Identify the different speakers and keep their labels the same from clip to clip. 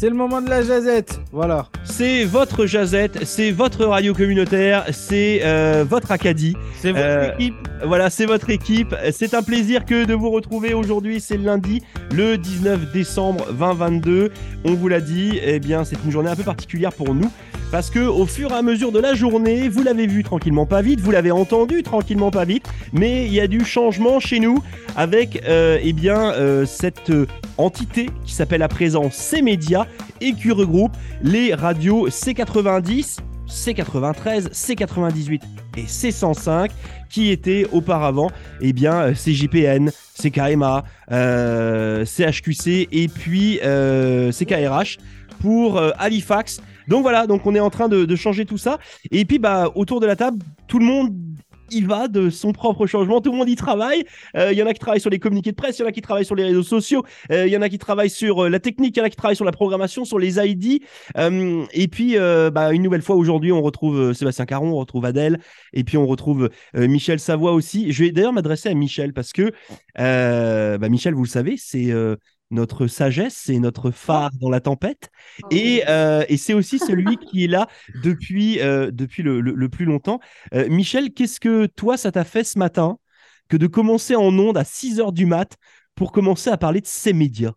Speaker 1: C'est le moment de la jazette. Voilà.
Speaker 2: C'est votre jazette, c'est votre radio communautaire, c'est euh, votre Acadie.
Speaker 1: C'est votre
Speaker 2: Euh,
Speaker 1: équipe.
Speaker 2: Voilà, c'est votre équipe. C'est un plaisir que de vous retrouver aujourd'hui. C'est lundi, le 19 décembre 2022. On vous l'a dit, eh bien, c'est une journée un peu particulière pour nous. Parce que au fur et à mesure de la journée, vous l'avez vu tranquillement pas vite, vous l'avez entendu tranquillement pas vite, mais il y a du changement chez nous avec euh, eh euh, cette euh, entité qui s'appelle à présent C-Média et qui regroupe les radios C90, C93, C98 et C105 qui étaient auparavant eh bien euh, CJPN, CKMA, euh, CHQC et puis euh, CKRH pour euh, Halifax. Donc voilà, donc on est en train de, de changer tout ça. Et puis bah autour de la table, tout le monde y va de son propre changement, tout le monde y travaille. Euh, Il y en a qui travaillent sur les communiqués de presse, il y en a qui travaillent sur les réseaux sociaux, euh, il y en a qui travaillent sur euh, la technique, il y en a qui travaillent sur la programmation, sur les ID. Euh, et puis euh, bah, une nouvelle fois aujourd'hui, on retrouve euh, Sébastien Caron, on retrouve Adèle, et puis on retrouve euh, Michel Savoie aussi. Je vais d'ailleurs m'adresser à Michel parce que euh, bah, Michel, vous le savez, c'est euh, notre sagesse, c'est notre phare dans la tempête. Et, euh, et c'est aussi celui qui est là depuis, euh, depuis le, le- le plus longtemps. Euh, Michel, qu'est-ce que toi, ça t'a fait ce matin que de commencer en onde à 6 heures du mat pour commencer à parler de ces médias?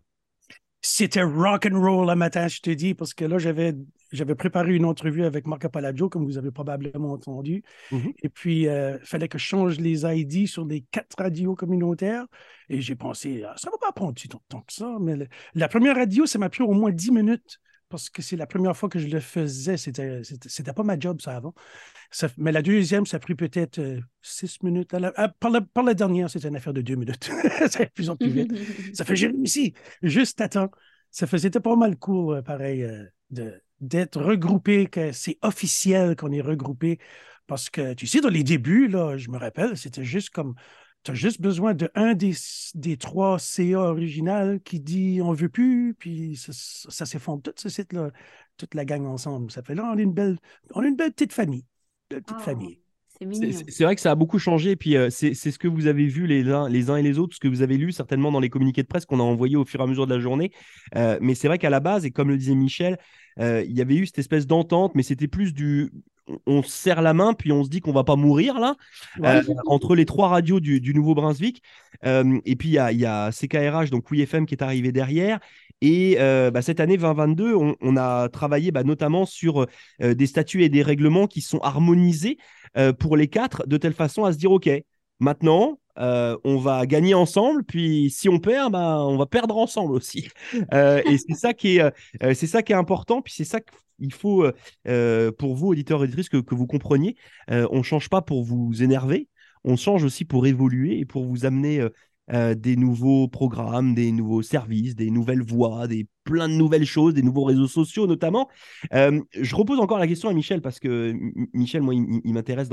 Speaker 3: C'était rock and roll le matin, je te dis, parce que là, j'avais, j'avais préparé une entrevue avec Marco Palladjo, comme vous avez probablement entendu.
Speaker 2: Mhm.
Speaker 3: Et puis, il fallait que je change les ID sur les quatre radios communautaires. Et j'ai pensé, ah, ça ne va pas prendre tant que ça. Mais le- la première radio, ça m'a pris au moins 10 minutes, parce que c'est la première fois que je le faisais. C'était, c'était, c'était pas ma job, ça, avant. Ça- mais la deuxième, ça a pris peut-être euh, six minutes. À la- à- par, la, par la dernière, c'était une affaire de deux minutes. ça allait de plus en plus vite. Ça fait j'ai réussi juste à temps. Ça faisait pas mal cool, euh, pareil, euh, de, d'être regroupé, que c'est officiel qu'on est regroupé. Parce que, tu sais, dans les débuts, là, je me rappelle, c'était juste comme, tu as juste besoin de un des, des trois CA originales qui dit on veut plus, puis ça, ça s'effondre tout ce site-là, toute la gang ensemble. Ça fait là, on est une belle, on est une belle petite famille. Belle petite
Speaker 4: Ah,
Speaker 3: famille.
Speaker 4: C'est
Speaker 2: vrai que ça a beaucoup changé, puis euh, c'est ce que vous avez vu les uns, les uns et les autres, ce que vous avez lu certainement dans les communiqués de presse qu'on a envoyés au fur et à mesure de la journée. Euh, mais c'est vrai qu'à la base, et comme le disait Michel, euh, il y avait eu cette espèce d'entente, mais c'était plus du. on- On se serre la main, puis on se dit qu'on va pas mourir là, entre les trois radios du, du Nouveau-Brunswick. Et puis il y y a CKRH, donc WeFM, qui est arrivé derrière. Et euh, bah, cette année 2022, on, a travaillé bah, notamment sur euh, des statuts et des règlements qui sont harmonisés euh, pour les quatre, de telle façon à se dire, OK, maintenant, on va gagner ensemble, puis si on perd, bah, on va perdre ensemble aussi. Et c'est ça, qui est, important, puis c'est ça qu'il faut, pour vous, auditeurs et auditrices, que, que vous compreniez. On ne change pas pour vous énerver, on change aussi pour évoluer et pour vous amener euh, des nouveaux programmes, des nouveaux services, des nouvelles voies, des plein de nouvelles choses, des nouveaux réseaux sociaux notamment. Euh, je repose encore la question à Michel parce que Michel, moi, il, m'intéresse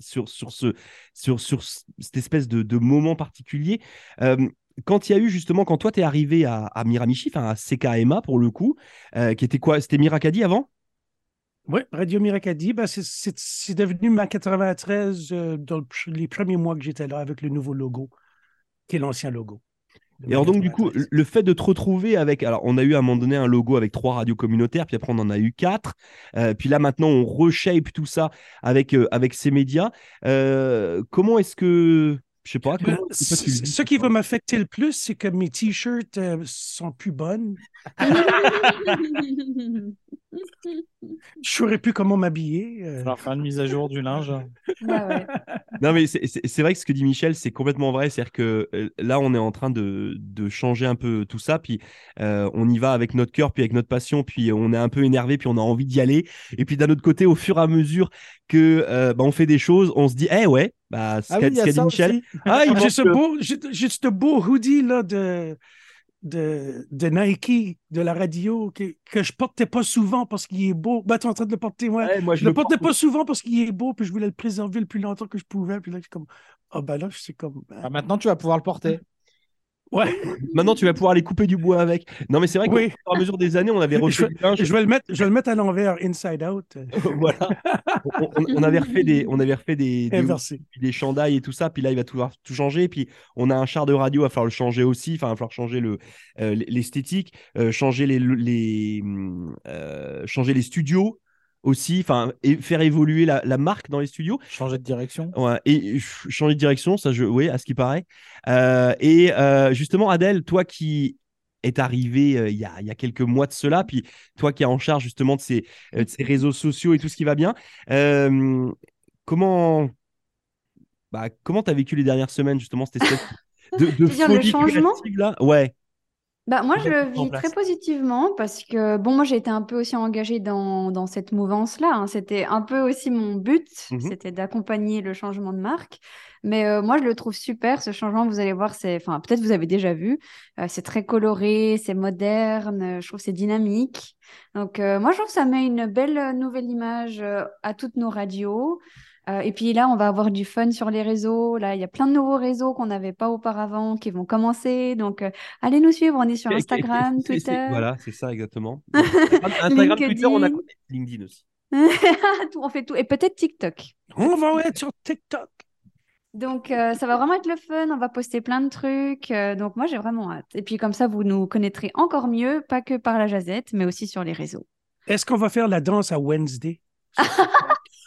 Speaker 2: sur sur ce sur sur cette espèce de, de moment particulier. Euh, quand il y a eu justement, quand toi tu es arrivé à, Miramichi, enfin à CKMA pour le coup, qui était quoi? C'était Miracadi avant?
Speaker 3: Oui, Radio Miracadi, ben c'est- c'est devenu ma 93 euh, dans les premiers mois que j'étais là avec le nouveau logo, qui est l'ancien logo. de
Speaker 2: Et alors donc du coup,
Speaker 3: 93.
Speaker 2: le fait de te retrouver avec, alors on a eu à un moment donné un logo avec trois radios communautaires, puis après on en a eu quatre, Euh, puis là maintenant on reshape tout ça avec euh, avec ces médias. Euh, comment est-ce que, je sais pas, comment
Speaker 3: ce qui va m'affecter le plus, c'est que mes t-shirts euh, sont plus bonnes. Je saurais plus comment m'habiller. euh.
Speaker 1: Alors, faire une mise à jour du linge.
Speaker 4: Ah ouais.
Speaker 2: Non, mais c'est- vrai que ce que dit Michel, c'est complètement vrai. C'est-à-dire que euh, là, on est en train de, de changer un peu tout ça. Puis euh, on y va avec notre cœur, puis avec notre passion. Puis on est un peu énervé, puis on a envie d'y aller. Et puis d'un autre côté, au fur et à mesure que euh, bah, on fait des choses, on se dit, eh ouais, bah, ce
Speaker 1: Ah
Speaker 2: qu'a
Speaker 1: oui,
Speaker 2: dit Michel.
Speaker 1: aussi.
Speaker 2: Ah,
Speaker 3: J'ai
Speaker 2: pense
Speaker 3: ce beau, j'ai j'ai ce beau hoodie là de, de, de Nike, de la radio, que, que je portais pas souvent parce qu'il est beau. Ben, tu es en train de le porter, ouais.
Speaker 2: Ouais, moi,
Speaker 3: Je le portais
Speaker 2: porte-
Speaker 3: pas souvent parce qu'il est beau, puis je voulais le préserver le plus longtemps que je pouvais. Puis là, je suis comme, ah ben là, je suis comme,
Speaker 1: Ah, maintenant, tu vas pouvoir le porter.
Speaker 3: Ouais,
Speaker 2: Maintenant, tu vas pouvoir aller couper du bois avec. Non, mais c'est vrai qu'au
Speaker 3: Oui.
Speaker 2: fur et à mesure des années, on avait refait linge.
Speaker 3: je vais le mettre, je vais le mettre à l'envers, inside out,
Speaker 2: voilà. On, on- on avait refait des, on avait refait des, des chandails et tout ça. Puis là, il va tout, tout changer. Puis on a un char de radio, il va falloir le changer aussi. Enfin, il va falloir changer le, euh, l'esthétique, euh, changer les, les, hum, euh, changer les studios aussi. Enfin, et faire évoluer la, la marque dans les studios.
Speaker 1: Changer de direction.
Speaker 2: Ouais, et ch- changer de direction, ça, je, oui, à ce qui paraît. Euh, et euh, justement, Adèle, toi qui est arrivé euh, il y, a, il y a quelques mois de cela, puis toi qui es en charge justement de ces, euh, de ces réseaux sociaux et tout ce qui va bien, euh, comment bah, comment t'as vécu les dernières semaines justement cette espèce de, de
Speaker 4: le
Speaker 2: folie là Ouais.
Speaker 4: Bah, moi, je le vis très positivement parce que, bon, moi, j'ai été un peu aussi engagée dans, dans cette mouvance-là. hein. C'était un peu aussi mon but,
Speaker 2: Mhm.
Speaker 4: c'était d'accompagner le changement de marque. Mais euh, moi, je le trouve super, ce changement. Vous allez voir, c'est, enfin, peut-être vous avez déjà vu. Euh, c'est très coloré, c'est moderne. euh, Je trouve c'est dynamique. Donc, euh, moi, je trouve que ça met une belle nouvelle image à toutes nos radios. Euh, et puis là, on va avoir du fun sur les réseaux. Là, il y a plein de nouveaux réseaux qu'on n'avait pas auparavant qui vont commencer. Donc, euh, allez nous suivre. On est sur Instagram, Twitter.
Speaker 2: Voilà, c'est ça exactement. Instagram, Twitter, on a
Speaker 4: LinkedIn.
Speaker 2: LinkedIn aussi.
Speaker 4: On fait tout. Et peut-être TikTok.
Speaker 3: On va être sur TikTok.
Speaker 4: Donc, euh, ça va vraiment être le fun. On va poster plein de trucs. Euh, donc, moi, j'ai vraiment hâte. Et puis, comme ça, vous nous connaîtrez encore mieux, pas que par la jazette, mais aussi sur les réseaux.
Speaker 3: Est-ce qu'on va faire la danse à Wednesday?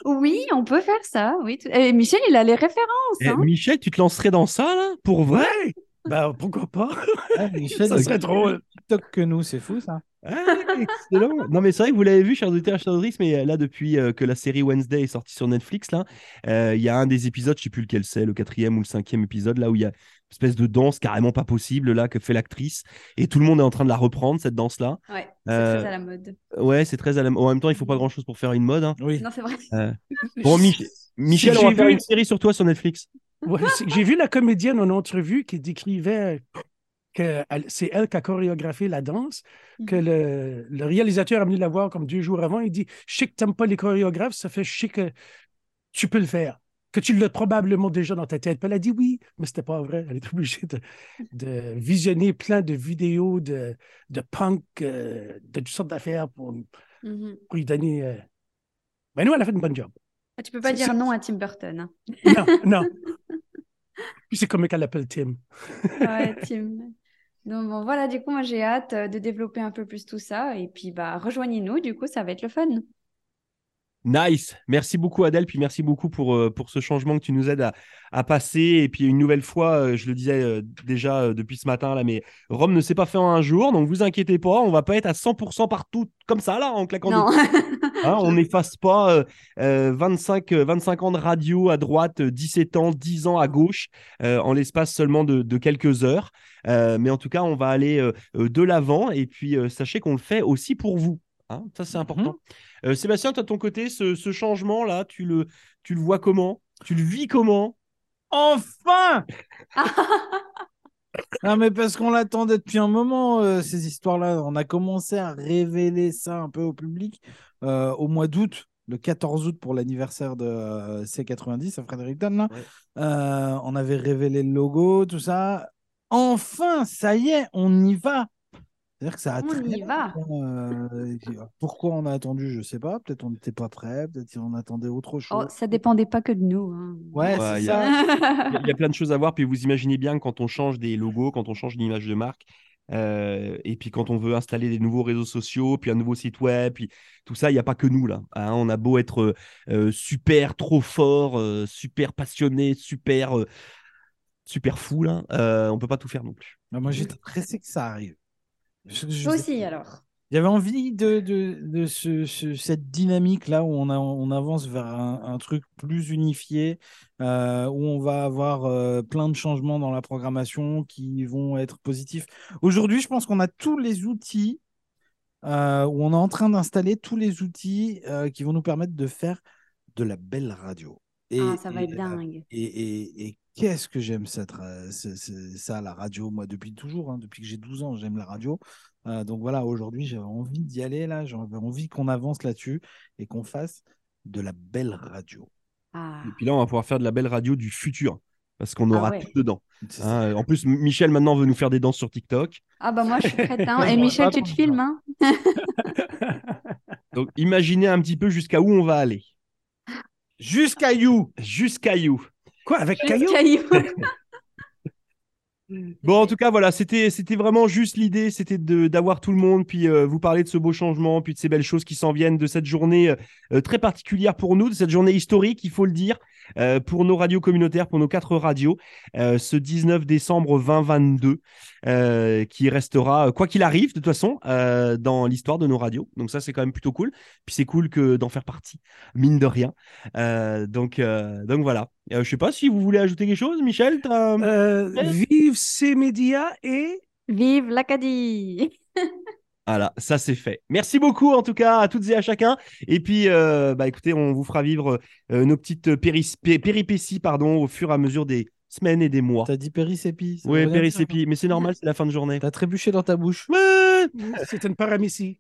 Speaker 4: Oui, on peut faire ça. Oui. Et Michel, il a les références.
Speaker 2: Eh,
Speaker 4: hein.
Speaker 2: Michel, tu te lancerais dans ça là Pour vrai?
Speaker 3: Ouais! Ben, pourquoi pas?
Speaker 1: Ah, Michel,
Speaker 3: Ça
Speaker 1: il
Speaker 3: serait drôle.
Speaker 1: TikTok que nous, c'est fou ça.
Speaker 2: Ah, excellent. Non, mais c'est vrai que vous l'avez vu, chers auditeurs et chers auditrices, mais euh, là, depuis euh, que la série Wednesday est sortie sur Netflix, là, euh, il y a un des épisodes, je sais plus lequel c'est, le quatrième ou le cinquième épisode, là où il y a espèce de danse carrément pas possible, là, que fait l'actrice, et tout le monde est en train de la reprendre, cette danse-là.
Speaker 4: Ouais, c'est
Speaker 2: Euh,
Speaker 4: très à la mode.
Speaker 2: Ouais, c'est très à la... En même temps, il faut pas grand-chose pour faire une mode. hein.
Speaker 1: Oui.
Speaker 4: Non, c'est vrai.
Speaker 2: Bon, Mich- Michel,
Speaker 3: Si
Speaker 2: on va faire
Speaker 3: vu-
Speaker 2: une série sur toi sur Netflix.
Speaker 3: Ouais, c'est J'ai vu la comédienne en entrevue qui décrivait que c'est elle qui a chorégraphié la danse, que le, le réalisateur a venu la voir comme deux jours avant. Il dit Je sais que tu n'aimes pas les chorégraphes, ça fait je sais que tu peux le faire, que tu l'as probablement déjà dans ta tête. Puis elle a dit oui, mais c'était pas vrai. Elle est obligée de, de visionner plein de vidéos de, de punk, euh, de toutes sortes d'affaires pour,
Speaker 4: Mhm.
Speaker 3: pour lui donner. euh, Ben nous, elle a fait une bonne job.
Speaker 4: Ah, Tu peux pas dire non à Tim Burton. hein.
Speaker 3: Non, non. Puis c'est comme qu'elle l'appelle Tim.
Speaker 4: Ouais, Tim. Donc bon, voilà, du coup, moi j'ai hâte euh, de développer un peu plus tout ça. Et puis, bah, rejoignez-nous, du coup, ça va être le fun.
Speaker 2: Nice. Merci beaucoup, Adèle. Puis merci beaucoup pour, euh, pour ce changement que tu nous aides à, à passer. Et puis, une nouvelle fois, euh, je le disais euh, déjà depuis ce matin, là, mais Rome ne s'est pas fait en un jour. Donc, vous inquiétez pas. On va pas être à 100% partout comme ça, là, en claquant
Speaker 4: Non.
Speaker 2: Hein, on n'efface pas euh, euh, 25, euh, 25 ans de radio à droite, euh, 17 ans, 10 ans à gauche, euh, en l'espace seulement de, de quelques heures. Euh, mais en tout cas, on va aller de l'avant. Et puis, sachez qu'on le fait aussi pour vous. hein. ça, c'est important. Euh, Sébastien, toi, de ton côté, ce, ce changement-là, tu le, tu le vois comment? Tu le vis comment?
Speaker 1: Enfin Non, mais parce qu'on l'attendait depuis un moment, euh, ces histoires-là. On a commencé à révéler ça un peu au public euh, au mois d'août, le 14 août pour l'anniversaire de euh, C90 à Fredericton. Là.
Speaker 2: Ouais.
Speaker 1: Euh, on avait révélé le logo, tout ça. Enfin, ça y est, on y va. C'est-à-dire que ça a
Speaker 4: On y va.
Speaker 1: euh, pourquoi on a attendu, je sais pas. Peut-être on n'était pas prêt, peut-être qu'on attendait autre chose.
Speaker 4: Oh, ça dépendait pas que de nous. hein.
Speaker 1: Ouais,
Speaker 2: Ouais,
Speaker 1: c'est.
Speaker 2: Il y a- il y a plein de choses à voir. Puis vous imaginez bien que quand on change des logos, quand on change d'image de marque, euh, et puis quand on veut installer des nouveaux réseaux sociaux, puis un nouveau site web, puis tout ça, il n'y a pas que nous là. hein. on a beau être euh, super trop fort, euh, super passionné, super, euh, super fou là, euh, on peut pas tout faire non plus.
Speaker 1: Bah, moi, j'étais pressé que ça arrive.
Speaker 4: Toi aussi, alors.
Speaker 1: J'avais envie de, de, de ce- ce- cette dynamique-là où on, a- on avance vers un, un truc plus unifié, euh, où on va avoir euh, plein de changements dans la programmation qui vont être positifs. Aujourd'hui, je pense qu'on a tous les outils, euh, où on est en train d'installer tous les outils qui vont nous permettre de faire de la belle radio. Et,
Speaker 4: Ah, ça va être dingue.
Speaker 1: et, et- et qu'est-ce que j'aime ce- ça, la radio, moi, depuis toujours, hein, depuis que j'ai 12 ans, j'aime la radio. Euh, donc voilà, aujourd'hui, j'avais envie d'y aller, là, j'avais envie qu'on avance là-dessus et qu'on fasse de la belle radio.
Speaker 4: Ah.
Speaker 2: Et puis là, on va pouvoir faire de la belle radio du futur. parce qu'on
Speaker 4: Ah
Speaker 2: aura
Speaker 4: ouais.
Speaker 2: tout dedans. Hein. En plus, Michel maintenant veut nous faire des danses sur TikTok.
Speaker 4: Ah bah moi je suis prête. Hein. Et Michel, tu te filmes.
Speaker 1: ça.
Speaker 4: Hein
Speaker 2: Donc imaginez un petit peu jusqu'à où on va aller.
Speaker 1: Jusqu'à You.
Speaker 2: Jusqu'à You.
Speaker 3: Quoi, avec Caillou?
Speaker 4: Caillou.
Speaker 2: Bon, en tout cas, voilà, c'était c'était vraiment juste l'idée, c'était de d'avoir tout le monde, puis euh, vous parler de ce beau changement, puis de ces belles choses qui s'en viennent, de cette journée euh, très particulière pour nous, de cette journée historique, il faut le dire, euh, pour nos radios communautaires, pour nos quatre radios, euh, ce 19 décembre 2022, euh, qui restera, euh, quoi qu'il arrive, de toute façon, euh, dans l'histoire de nos radios. Donc ça, c'est quand même plutôt cool. Puis c'est cool que d'en faire partie, mine de rien. Euh, donc euh, donc voilà. Euh, je sais pas si vous voulez ajouter quelque chose, Michel.
Speaker 3: Euh, vive ces médias et
Speaker 4: Vive l'Acadie.
Speaker 2: Voilà, ça c'est fait. Merci beaucoup en tout cas à toutes et à chacun. Et puis, euh, bah écoutez, on vous fera vivre euh, nos petites péris- péripéties pardon, au fur et à mesure des semaines et des mois.
Speaker 1: T'as dit périsépi. ça
Speaker 2: Oui, périsépies, mais c'est normal, c'est la fin de journée.
Speaker 1: T'as trébuché dans ta bouche.
Speaker 2: Ouais.
Speaker 3: c'est une paramécie.